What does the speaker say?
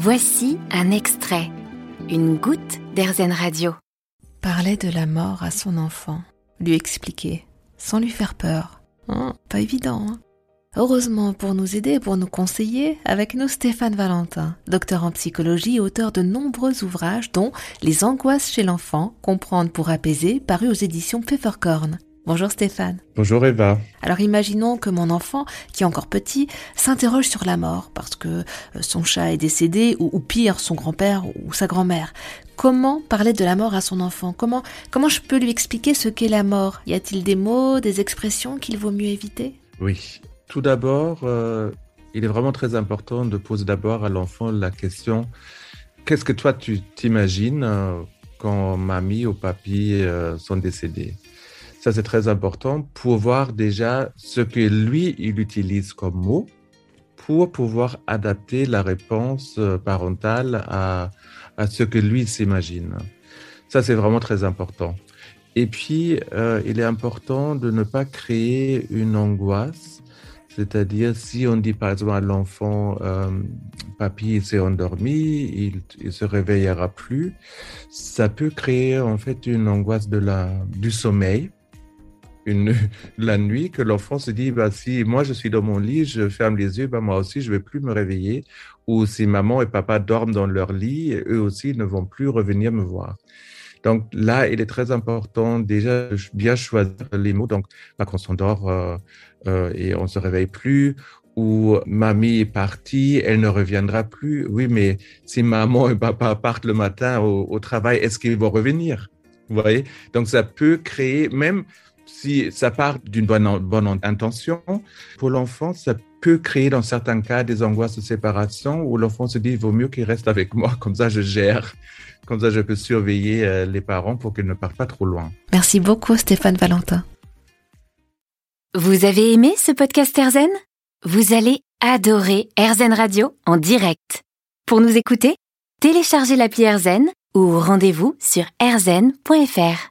Voici un extrait, une goutte d'Airzen Radio. Parler de la mort à son enfant, lui expliquer, sans lui faire peur. Hein, pas évident. Hein Heureusement pour nous aider pour nous conseiller, avec nous Stéphane Valentin, docteur en psychologie et auteur de nombreux ouvrages dont Les angoisses chez l'enfant, comprendre pour apaiser, paru aux éditions Pfefferkorn. Bonjour Stéphane. Bonjour Eva. Alors imaginons que mon enfant, qui est encore petit, s'interroge sur la mort parce que euh, son chat est décédé ou, pire, son grand-père ou sa grand-mère. Comment parler de la mort à son enfant? Comment comment je peux lui expliquer ce qu'est la mort? Y a-t-il des mots, des expressions qu'il vaut mieux éviter? Oui. Tout d'abord, euh, il est vraiment très important de poser d'abord à l'enfant la question qu'est-ce que toi tu t'imagines euh, quand mamie ou papy sont décédés? Ça, c'est très important pour voir déjà ce que lui, il utilise comme mot pour pouvoir adapter la réponse euh, parentale à, à ce que lui s'imagine. Ça, c'est vraiment très important. Et puis, euh, il est important de ne pas créer une angoisse. C'est-à-dire, si on dit par exemple à l'enfant, euh, papy s'est endormi, il, il se réveillera plus, ça peut créer en fait une angoisse de la, du sommeil la nuit que l'enfant se dit bah, si moi je suis dans mon lit, je ferme les yeux, bah, moi aussi je vais plus me réveiller. Ou si maman et papa dorment dans leur lit, eux aussi ne vont plus revenir me voir. Donc là, il est très important déjà de bien choisir les mots. Donc, pas qu'on s'endort euh, euh, et on se réveille plus, ou mamie est partie, elle ne reviendra plus. Oui, mais si maman et papa partent le matin au, au travail, est-ce qu'ils vont revenir? Vous voyez? Donc ça peut créer même si ça part d'une bonne, bonne intention, pour l'enfant, ça peut créer dans certains cas des angoisses de séparation où l'enfant se dit, il vaut mieux qu'il reste avec moi, comme ça je gère, comme ça je peux surveiller euh, les parents pour qu'ils ne partent pas trop loin. Merci beaucoup Stéphane Valentin. Vous avez aimé ce podcast Erzen? Vous allez adorer Erzen Radio en direct. Pour nous écouter, téléchargez l'appli Erzen ou rendez-vous sur erzen.fr.